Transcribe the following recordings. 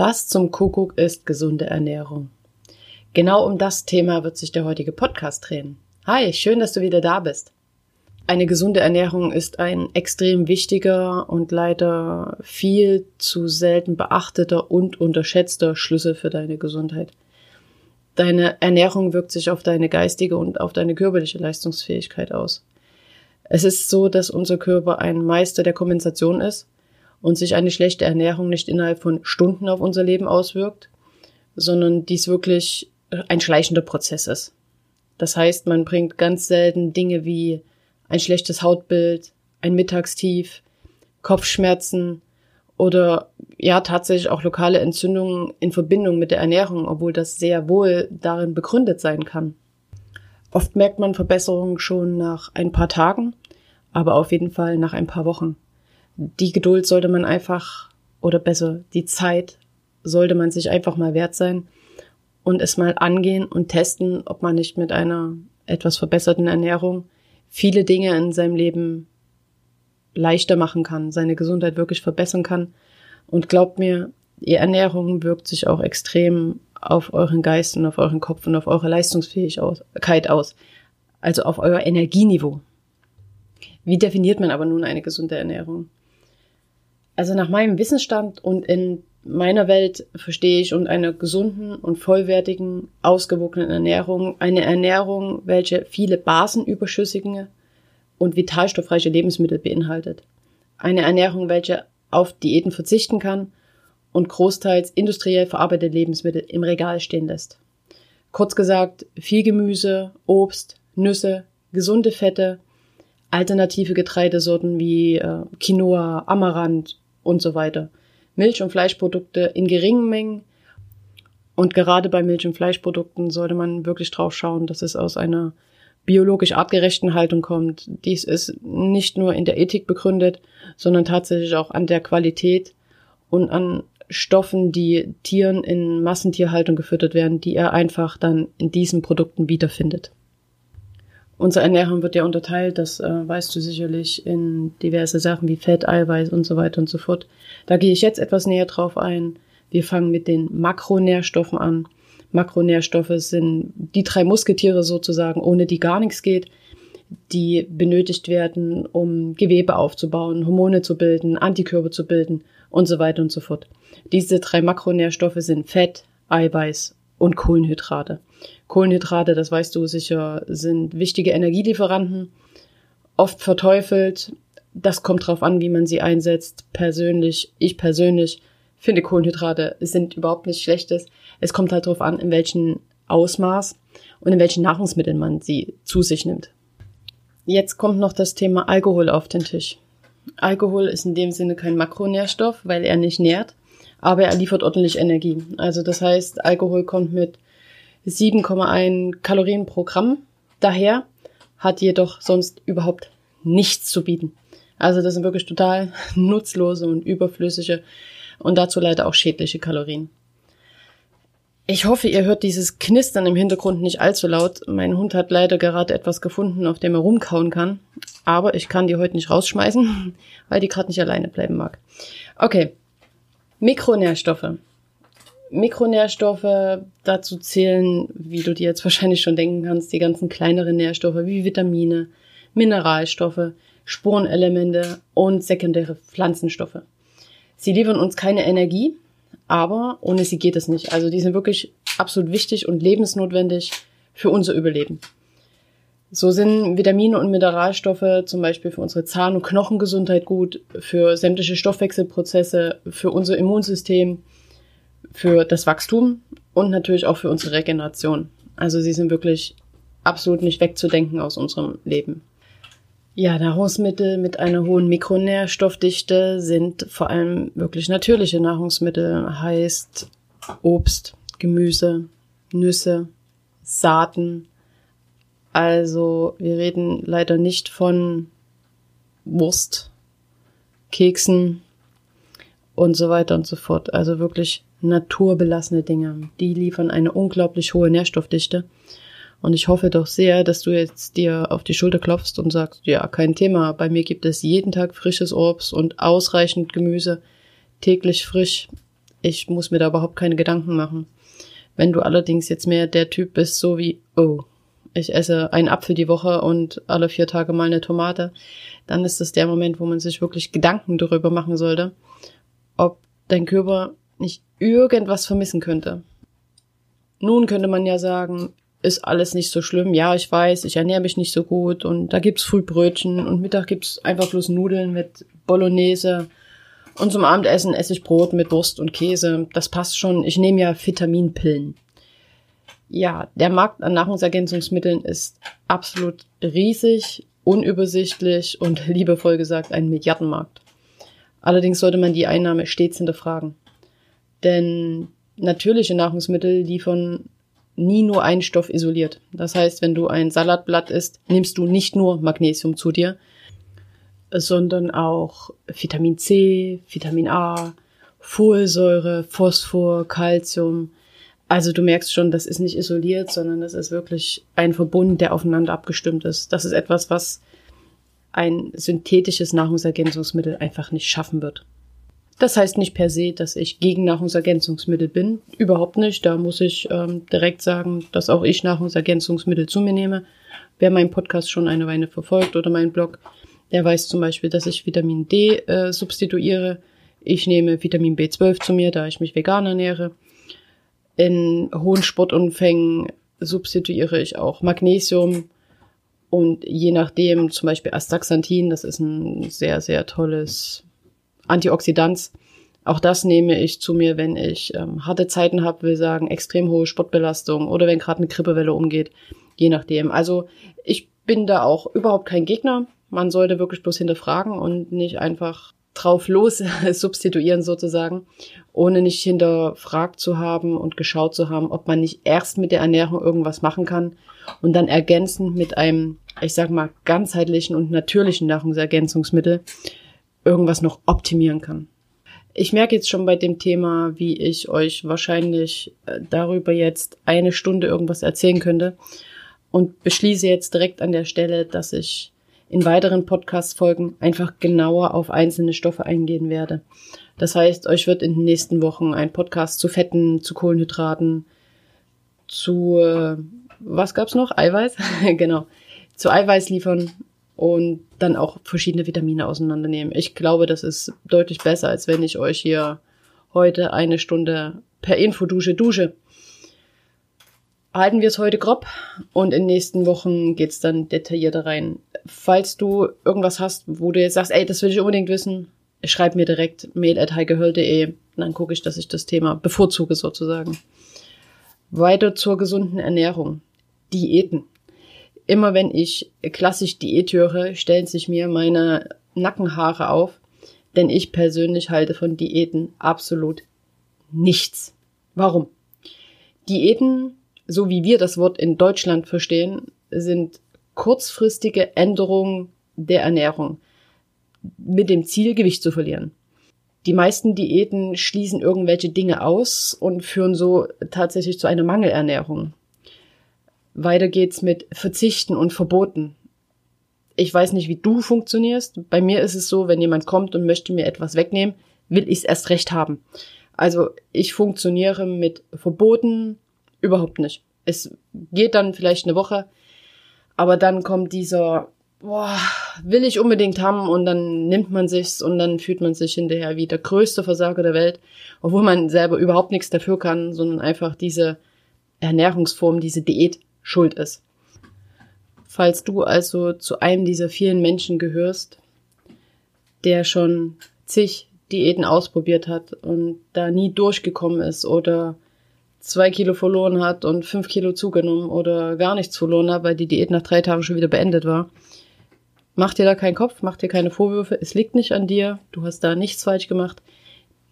Was zum Kuckuck ist gesunde Ernährung? Genau um das Thema wird sich der heutige Podcast drehen. Hi, schön, dass du wieder da bist. Eine gesunde Ernährung ist ein extrem wichtiger und leider viel zu selten beachteter und unterschätzter Schlüssel für deine Gesundheit. Deine Ernährung wirkt sich auf deine geistige und auf deine körperliche Leistungsfähigkeit aus. Es ist so, dass unser Körper ein Meister der Kompensation ist und sich eine schlechte Ernährung nicht innerhalb von Stunden auf unser Leben auswirkt, sondern dies wirklich ein schleichender Prozess ist. Das heißt, man bringt ganz selten Dinge wie ein schlechtes Hautbild, ein Mittagstief, Kopfschmerzen oder ja tatsächlich auch lokale Entzündungen in Verbindung mit der Ernährung, obwohl das sehr wohl darin begründet sein kann. Oft merkt man Verbesserungen schon nach ein paar Tagen, aber auf jeden Fall nach ein paar Wochen die Geduld sollte man einfach, oder besser, die Zeit sollte man sich einfach mal wert sein und es mal angehen und testen, ob man nicht mit einer etwas verbesserten Ernährung viele Dinge in seinem Leben leichter machen kann, seine Gesundheit wirklich verbessern kann. Und glaubt mir, die Ernährung wirkt sich auch extrem auf euren Geist und auf euren Kopf und auf eure Leistungsfähigkeit aus. Also auf euer Energieniveau. Wie definiert man aber nun eine gesunde Ernährung? Also nach meinem Wissensstand und in meiner Welt verstehe ich unter einer gesunden und vollwertigen, ausgewogenen Ernährung eine Ernährung, welche viele basenüberschüssige und vitalstoffreiche Lebensmittel beinhaltet. Eine Ernährung, welche auf Diäten verzichten kann und großteils industriell verarbeitete Lebensmittel im Regal stehen lässt. Kurz gesagt, viel Gemüse, Obst, Nüsse, gesunde Fette, alternative Getreidesorten wie äh, Quinoa, Amaranth, und so weiter. Milch- und Fleischprodukte in geringen Mengen. Und gerade bei Milch- und Fleischprodukten sollte man wirklich drauf schauen, dass es aus einer biologisch artgerechten Haltung kommt. Dies ist nicht nur in der Ethik begründet, sondern tatsächlich auch an der Qualität und an Stoffen, die Tieren in Massentierhaltung gefüttert werden, die er einfach dann in diesen Produkten wiederfindet. Unsere Ernährung wird ja unterteilt, das äh, weißt du sicherlich, in diverse Sachen wie Fett, Eiweiß und so weiter und so fort. Da gehe ich jetzt etwas näher drauf ein. Wir fangen mit den Makronährstoffen an. Makronährstoffe sind die drei Musketiere sozusagen, ohne die gar nichts geht, die benötigt werden, um Gewebe aufzubauen, Hormone zu bilden, Antikörper zu bilden und so weiter und so fort. Diese drei Makronährstoffe sind Fett, Eiweiß und Kohlenhydrate. Kohlenhydrate, das weißt du sicher, sind wichtige Energielieferanten, oft verteufelt. Das kommt drauf an, wie man sie einsetzt. Persönlich, ich persönlich finde Kohlenhydrate sind überhaupt nichts Schlechtes. Es kommt halt drauf an, in welchem Ausmaß und in welchen Nahrungsmitteln man sie zu sich nimmt. Jetzt kommt noch das Thema Alkohol auf den Tisch. Alkohol ist in dem Sinne kein Makronährstoff, weil er nicht nährt, aber er liefert ordentlich Energie. Also das heißt, Alkohol kommt mit 7,1 Kalorien pro Gramm daher, hat jedoch sonst überhaupt nichts zu bieten. Also das sind wirklich total nutzlose und überflüssige und dazu leider auch schädliche Kalorien. Ich hoffe, ihr hört dieses Knistern im Hintergrund nicht allzu laut. Mein Hund hat leider gerade etwas gefunden, auf dem er rumkauen kann. Aber ich kann die heute nicht rausschmeißen, weil die gerade nicht alleine bleiben mag. Okay. Mikronährstoffe. Mikronährstoffe, dazu zählen, wie du dir jetzt wahrscheinlich schon denken kannst, die ganzen kleineren Nährstoffe wie Vitamine, Mineralstoffe, Spurenelemente und sekundäre Pflanzenstoffe. Sie liefern uns keine Energie, aber ohne sie geht es nicht. Also die sind wirklich absolut wichtig und lebensnotwendig für unser Überleben. So sind Vitamine und Mineralstoffe zum Beispiel für unsere Zahn- und Knochengesundheit gut, für sämtliche Stoffwechselprozesse, für unser Immunsystem, für das Wachstum und natürlich auch für unsere Regeneration. Also sie sind wirklich absolut nicht wegzudenken aus unserem Leben. Ja, Nahrungsmittel mit einer hohen Mikronährstoffdichte sind vor allem wirklich natürliche Nahrungsmittel, heißt Obst, Gemüse, Nüsse, Saaten. Also wir reden leider nicht von Wurst, Keksen und so weiter und so fort. Also wirklich naturbelassene Dinge. Die liefern eine unglaublich hohe Nährstoffdichte. Und ich hoffe doch sehr, dass du jetzt dir auf die Schulter klopfst und sagst, ja, kein Thema. Bei mir gibt es jeden Tag frisches Obst und ausreichend Gemüse, täglich frisch. Ich muss mir da überhaupt keine Gedanken machen. Wenn du allerdings jetzt mehr der Typ bist, so wie, oh, ich esse einen Apfel die Woche und alle vier Tage mal eine Tomate, dann ist das der Moment, wo man sich wirklich Gedanken darüber machen sollte, ob dein Körper nicht irgendwas vermissen könnte. Nun könnte man ja sagen, ist alles nicht so schlimm. Ja, ich weiß, ich ernähre mich nicht so gut und da gibt's Frühbrötchen und Mittag gibt's einfach bloß Nudeln mit Bolognese und zum Abendessen esse ich Brot mit Wurst und Käse. Das passt schon. Ich nehme ja Vitaminpillen. Ja, der Markt an Nahrungsergänzungsmitteln ist absolut riesig, unübersichtlich und liebevoll gesagt ein Milliardenmarkt. Allerdings sollte man die Einnahme stets hinterfragen. Denn natürliche Nahrungsmittel liefern nie nur einen Stoff isoliert. Das heißt, wenn du ein Salatblatt isst, nimmst du nicht nur Magnesium zu dir, sondern auch Vitamin C, Vitamin A, Folsäure, Phosphor, Calcium. Also du merkst schon, das ist nicht isoliert, sondern das ist wirklich ein Verbund, der aufeinander abgestimmt ist. Das ist etwas, was ein synthetisches Nahrungsergänzungsmittel einfach nicht schaffen wird. Das heißt nicht per se, dass ich gegen Nahrungsergänzungsmittel bin. Überhaupt nicht. Da muss ich ähm, direkt sagen, dass auch ich Nahrungsergänzungsmittel zu mir nehme. Wer meinen Podcast schon eine Weile verfolgt oder meinen Blog, der weiß zum Beispiel, dass ich Vitamin D äh, substituiere. Ich nehme Vitamin B12 zu mir, da ich mich vegan ernähre. In hohen Sportumfängen substituiere ich auch Magnesium und je nachdem zum Beispiel Astaxanthin, das ist ein sehr, sehr tolles Antioxidants. Auch das nehme ich zu mir, wenn ich ähm, harte Zeiten habe, will sagen, extrem hohe Sportbelastung oder wenn gerade eine Grippewelle umgeht, je nachdem. Also ich bin da auch überhaupt kein Gegner. Man sollte wirklich bloß hinterfragen und nicht einfach drauf los substituieren sozusagen, ohne nicht hinterfragt zu haben und geschaut zu haben, ob man nicht erst mit der Ernährung irgendwas machen kann und dann ergänzend mit einem, ich sag mal, ganzheitlichen und natürlichen Nahrungsergänzungsmittel irgendwas noch optimieren kann. Ich merke jetzt schon bei dem Thema, wie ich euch wahrscheinlich äh, darüber jetzt eine Stunde irgendwas erzählen könnte und beschließe jetzt direkt an der Stelle, dass ich in weiteren Podcast-Folgen einfach genauer auf einzelne Stoffe eingehen werde. Das heißt, euch wird in den nächsten Wochen ein Podcast zu Fetten, zu Kohlenhydraten, zu äh, was gab's noch? Eiweiß? genau. Zu Eiweiß liefern und dann auch verschiedene Vitamine auseinandernehmen. Ich glaube, das ist deutlich besser, als wenn ich euch hier heute eine Stunde per Infodusche dusche. Halten wir es heute grob und in den nächsten Wochen geht's dann detaillierter rein. Falls du irgendwas hast, wo du jetzt sagst, ey, das will ich unbedingt wissen, schreib mir direkt mail at heigehöll.de, dann gucke ich, dass ich das Thema bevorzuge sozusagen. Weiter zur gesunden Ernährung. Diäten immer wenn ich klassisch Diät höre, stellen sich mir meine Nackenhaare auf, denn ich persönlich halte von Diäten absolut nichts. Warum? Diäten, so wie wir das Wort in Deutschland verstehen, sind kurzfristige Änderungen der Ernährung mit dem Ziel, Gewicht zu verlieren. Die meisten Diäten schließen irgendwelche Dinge aus und führen so tatsächlich zu einer Mangelernährung. Weiter geht's mit Verzichten und Verboten. Ich weiß nicht, wie du funktionierst. Bei mir ist es so, wenn jemand kommt und möchte mir etwas wegnehmen, will ich es erst recht haben. Also ich funktioniere mit Verboten überhaupt nicht. Es geht dann vielleicht eine Woche, aber dann kommt dieser, boah, will ich unbedingt haben und dann nimmt man sich's und dann fühlt man sich hinterher wie der größte Versager der Welt, obwohl man selber überhaupt nichts dafür kann, sondern einfach diese Ernährungsform, diese Diät schuld ist. Falls du also zu einem dieser vielen Menschen gehörst, der schon zig Diäten ausprobiert hat und da nie durchgekommen ist oder zwei Kilo verloren hat und fünf Kilo zugenommen oder gar nichts verloren hat, weil die Diät nach drei Tagen schon wieder beendet war. Mach dir da keinen Kopf, mach dir keine Vorwürfe. Es liegt nicht an dir. Du hast da nichts falsch gemacht.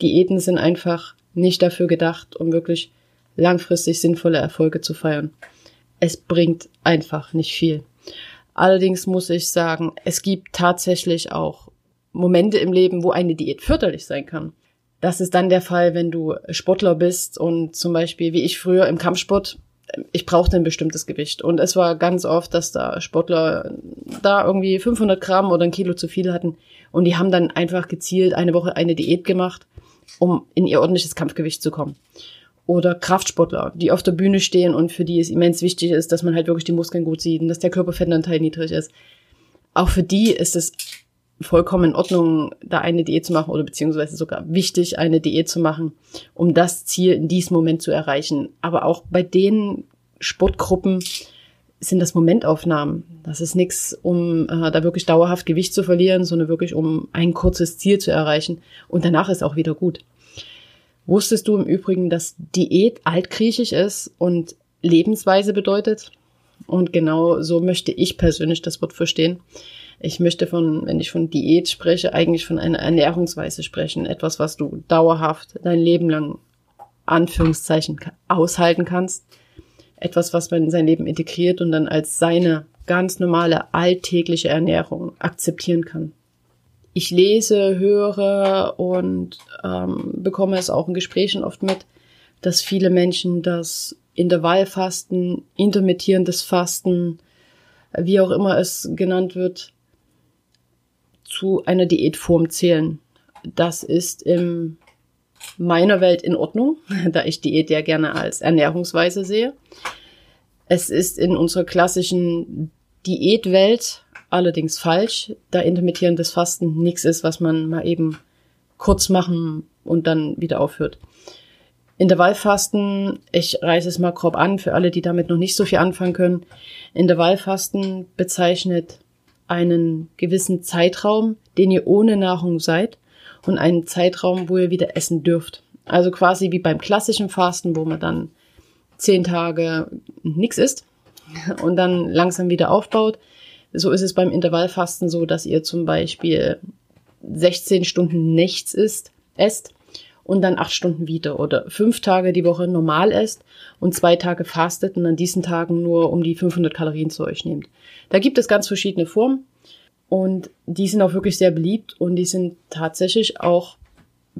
Diäten sind einfach nicht dafür gedacht, um wirklich langfristig sinnvolle Erfolge zu feiern. Es bringt einfach nicht viel. Allerdings muss ich sagen, es gibt tatsächlich auch Momente im Leben, wo eine Diät förderlich sein kann. Das ist dann der Fall, wenn du Sportler bist und zum Beispiel wie ich früher im Kampfsport, ich brauchte ein bestimmtes Gewicht. Und es war ganz oft, dass da Sportler da irgendwie 500 Gramm oder ein Kilo zu viel hatten. Und die haben dann einfach gezielt eine Woche eine Diät gemacht, um in ihr ordentliches Kampfgewicht zu kommen oder Kraftsportler, die auf der Bühne stehen und für die es immens wichtig ist, dass man halt wirklich die Muskeln gut sieht und dass der Körperfettanteil niedrig ist. Auch für die ist es vollkommen in Ordnung, da eine Diät zu machen oder beziehungsweise sogar wichtig, eine Diät zu machen, um das Ziel in diesem Moment zu erreichen. Aber auch bei den Sportgruppen sind das Momentaufnahmen. Das ist nichts, um äh, da wirklich dauerhaft Gewicht zu verlieren, sondern wirklich um ein kurzes Ziel zu erreichen. Und danach ist auch wieder gut. Wusstest du im Übrigen, dass Diät altgriechisch ist und Lebensweise bedeutet? Und genau so möchte ich persönlich das Wort verstehen. Ich möchte von, wenn ich von Diät spreche, eigentlich von einer Ernährungsweise sprechen. Etwas, was du dauerhaft dein Leben lang Anführungszeichen aushalten kannst. Etwas, was man in sein Leben integriert und dann als seine ganz normale alltägliche Ernährung akzeptieren kann ich lese, höre und ähm, bekomme es auch in Gesprächen oft mit, dass viele Menschen das Intervallfasten, intermittierendes Fasten, wie auch immer es genannt wird, zu einer Diätform zählen. Das ist in meiner Welt in Ordnung, da ich Diät ja gerne als Ernährungsweise sehe. Es ist in unserer klassischen Diätwelt allerdings falsch, da intermittierendes Fasten nichts ist, was man mal eben kurz machen und dann wieder aufhört. Intervallfasten, ich reiße es mal grob an für alle, die damit noch nicht so viel anfangen können. Intervallfasten bezeichnet einen gewissen Zeitraum, den ihr ohne Nahrung seid und einen Zeitraum, wo ihr wieder essen dürft. Also quasi wie beim klassischen Fasten, wo man dann zehn Tage nichts isst und dann langsam wieder aufbaut, so ist es beim Intervallfasten so, dass ihr zum Beispiel 16 Stunden nichts isst, esst und dann acht Stunden wieder oder fünf Tage die Woche normal esst und zwei Tage fastet und an diesen Tagen nur um die 500 Kalorien zu euch nehmt. Da gibt es ganz verschiedene Formen und die sind auch wirklich sehr beliebt und die sind tatsächlich auch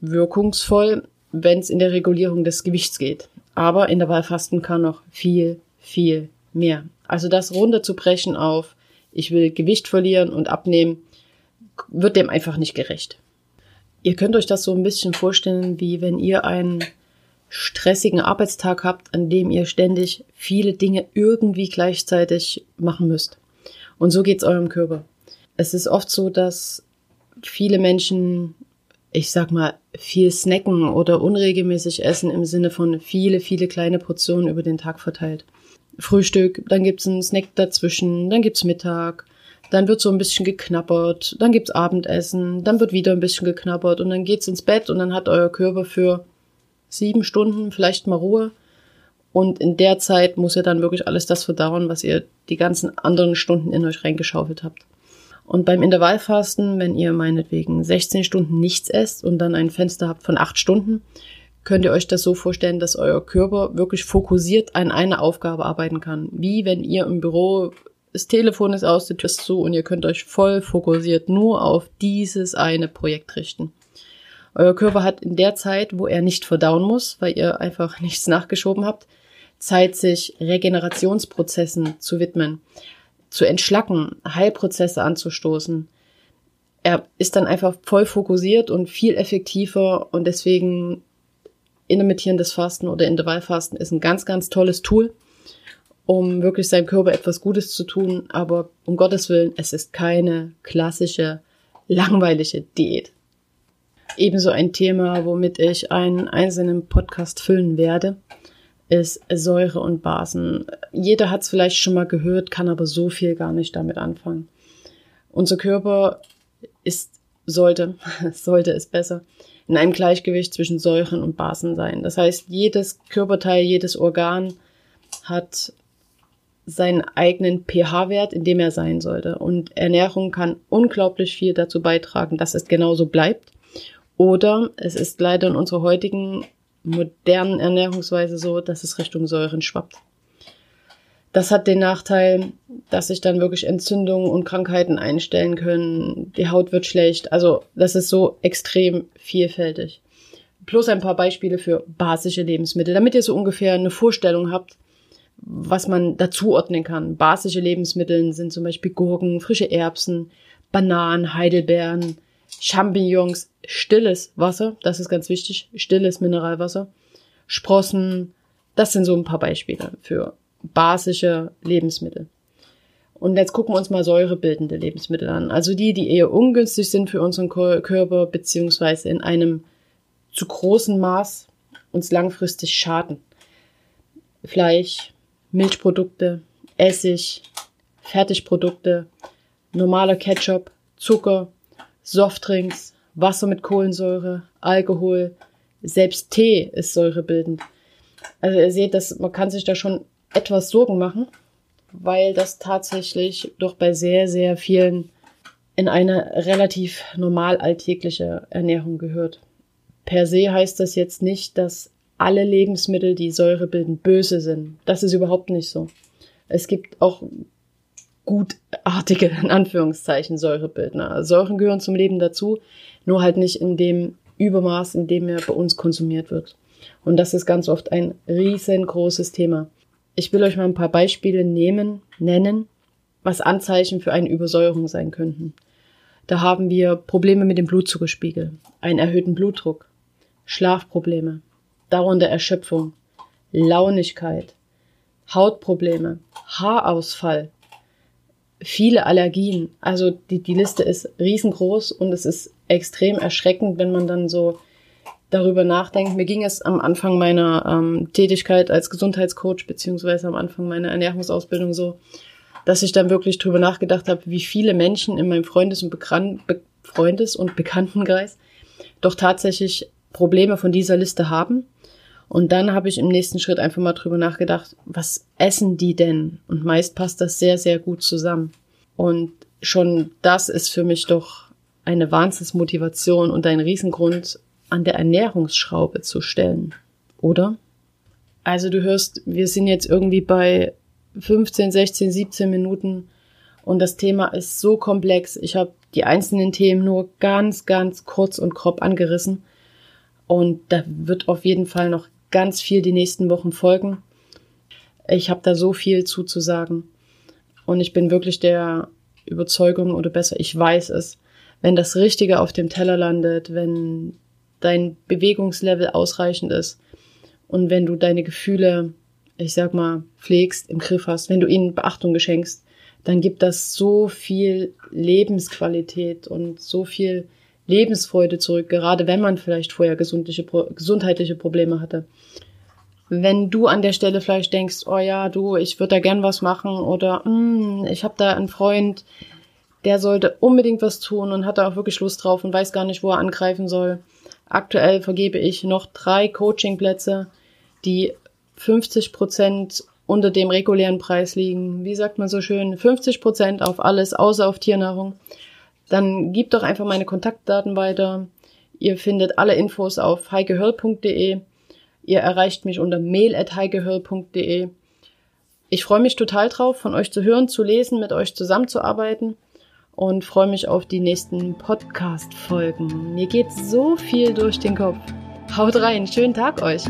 wirkungsvoll, wenn es in der Regulierung des Gewichts geht. Aber Intervallfasten kann noch viel, viel mehr. Also das runterzubrechen auf ich will Gewicht verlieren und abnehmen, wird dem einfach nicht gerecht. Ihr könnt euch das so ein bisschen vorstellen, wie wenn ihr einen stressigen Arbeitstag habt, an dem ihr ständig viele Dinge irgendwie gleichzeitig machen müsst. Und so geht's eurem Körper. Es ist oft so, dass viele Menschen, ich sag mal, viel snacken oder unregelmäßig essen im Sinne von viele, viele kleine Portionen über den Tag verteilt. Frühstück, dann gibt's einen Snack dazwischen, dann gibt's Mittag, dann wird so ein bisschen geknabbert, dann gibt's Abendessen, dann wird wieder ein bisschen geknabbert und dann geht's ins Bett und dann hat euer Körper für sieben Stunden vielleicht mal Ruhe. Und in der Zeit muss ihr dann wirklich alles das verdauen, was ihr die ganzen anderen Stunden in euch reingeschaufelt habt. Und beim Intervallfasten, wenn ihr meinetwegen 16 Stunden nichts esst und dann ein Fenster habt von acht Stunden, könnt ihr euch das so vorstellen, dass euer Körper wirklich fokussiert an einer Aufgabe arbeiten kann. Wie wenn ihr im Büro, das Telefon ist aus, die Tür ist zu und ihr könnt euch voll fokussiert nur auf dieses eine Projekt richten. Euer Körper hat in der Zeit, wo er nicht verdauen muss, weil ihr einfach nichts nachgeschoben habt, Zeit, sich Regenerationsprozessen zu widmen, zu entschlacken, Heilprozesse anzustoßen. Er ist dann einfach voll fokussiert und viel effektiver und deswegen intermittierendes Fasten oder Intervallfasten ist ein ganz, ganz tolles Tool, um wirklich seinem Körper etwas Gutes zu tun. Aber um Gottes Willen, es ist keine klassische, langweilige Diät. Ebenso ein Thema, womit ich einen einzelnen Podcast füllen werde, ist Säure und Basen. Jeder hat es vielleicht schon mal gehört, kann aber so viel gar nicht damit anfangen. Unser Körper ist, sollte, sollte es besser, in einem Gleichgewicht zwischen Säuren und Basen sein. Das heißt, jedes Körperteil, jedes Organ hat seinen eigenen pH-Wert, in dem er sein sollte. Und Ernährung kann unglaublich viel dazu beitragen, dass es genauso bleibt. Oder es ist leider in unserer heutigen modernen Ernährungsweise so, dass es Richtung Säuren schwappt. Das hat den Nachteil, dass sich dann wirklich Entzündungen und Krankheiten einstellen können. Die Haut wird schlecht. Also das ist so extrem vielfältig. Plus ein paar Beispiele für basische Lebensmittel, damit ihr so ungefähr eine Vorstellung habt, was man dazuordnen kann. Basische Lebensmittel sind zum Beispiel Gurken, frische Erbsen, Bananen, Heidelbeeren, Champignons, stilles Wasser, das ist ganz wichtig, stilles Mineralwasser, Sprossen, das sind so ein paar Beispiele für basische Lebensmittel. Und jetzt gucken wir uns mal säurebildende Lebensmittel an. Also die, die eher ungünstig sind für unseren Körper, beziehungsweise in einem zu großen Maß uns langfristig schaden. Fleisch, Milchprodukte, Essig, Fertigprodukte, normaler Ketchup, Zucker, Softdrinks, Wasser mit Kohlensäure, Alkohol, selbst Tee ist säurebildend. Also ihr seht, dass man kann sich da schon etwas Sorgen machen, weil das tatsächlich doch bei sehr, sehr vielen in eine relativ normal alltägliche Ernährung gehört. Per se heißt das jetzt nicht, dass alle Lebensmittel, die Säure bilden, böse sind. Das ist überhaupt nicht so. Es gibt auch gutartige, in Anführungszeichen, Säurebildner. Säuren gehören zum Leben dazu, nur halt nicht in dem Übermaß, in dem er bei uns konsumiert wird. Und das ist ganz oft ein riesengroßes Thema. Ich will euch mal ein paar Beispiele nehmen, nennen, was Anzeichen für eine Übersäuerung sein könnten. Da haben wir Probleme mit dem Blutzuckerspiegel, einen erhöhten Blutdruck, Schlafprobleme, dauernde Erschöpfung, Launigkeit, Hautprobleme, Haarausfall, viele Allergien. Also die, die Liste ist riesengroß und es ist extrem erschreckend, wenn man dann so darüber nachdenkt. Mir ging es am Anfang meiner ähm, Tätigkeit als Gesundheitscoach beziehungsweise am Anfang meiner Ernährungsausbildung so, dass ich dann wirklich drüber nachgedacht habe, wie viele Menschen in meinem Freundes- und, Bekan Be Freundes und Bekanntenkreis doch tatsächlich Probleme von dieser Liste haben. Und dann habe ich im nächsten Schritt einfach mal drüber nachgedacht, was essen die denn? Und meist passt das sehr, sehr gut zusammen. Und schon das ist für mich doch eine Wahnsinnsmotivation und ein Riesengrund, an der Ernährungsschraube zu stellen, oder? Also du hörst, wir sind jetzt irgendwie bei 15, 16, 17 Minuten und das Thema ist so komplex. Ich habe die einzelnen Themen nur ganz, ganz kurz und grob angerissen und da wird auf jeden Fall noch ganz viel die nächsten Wochen folgen. Ich habe da so viel zuzusagen und ich bin wirklich der Überzeugung oder besser, ich weiß es, wenn das Richtige auf dem Teller landet, wenn dein Bewegungslevel ausreichend ist und wenn du deine Gefühle, ich sag mal, pflegst, im Griff hast, wenn du ihnen Beachtung geschenkst, dann gibt das so viel Lebensqualität und so viel Lebensfreude zurück, gerade wenn man vielleicht vorher gesundheitliche Probleme hatte. Wenn du an der Stelle vielleicht denkst, oh ja, du, ich würde da gern was machen oder mm, ich habe da einen Freund, der sollte unbedingt was tun und hat da auch wirklich Lust drauf und weiß gar nicht, wo er angreifen soll, Aktuell vergebe ich noch drei Coachingplätze, die 50 Prozent unter dem regulären Preis liegen. Wie sagt man so schön? 50 Prozent auf alles, außer auf Tiernahrung. Dann gebt doch einfach meine Kontaktdaten weiter. Ihr findet alle Infos auf heikehörl.de. Ihr erreicht mich unter mail.heikehörl.de. Ich freue mich total drauf, von euch zu hören, zu lesen, mit euch zusammenzuarbeiten und freue mich auf die nächsten Podcast-Folgen. Mir geht so viel durch den Kopf. Haut rein, schönen Tag euch!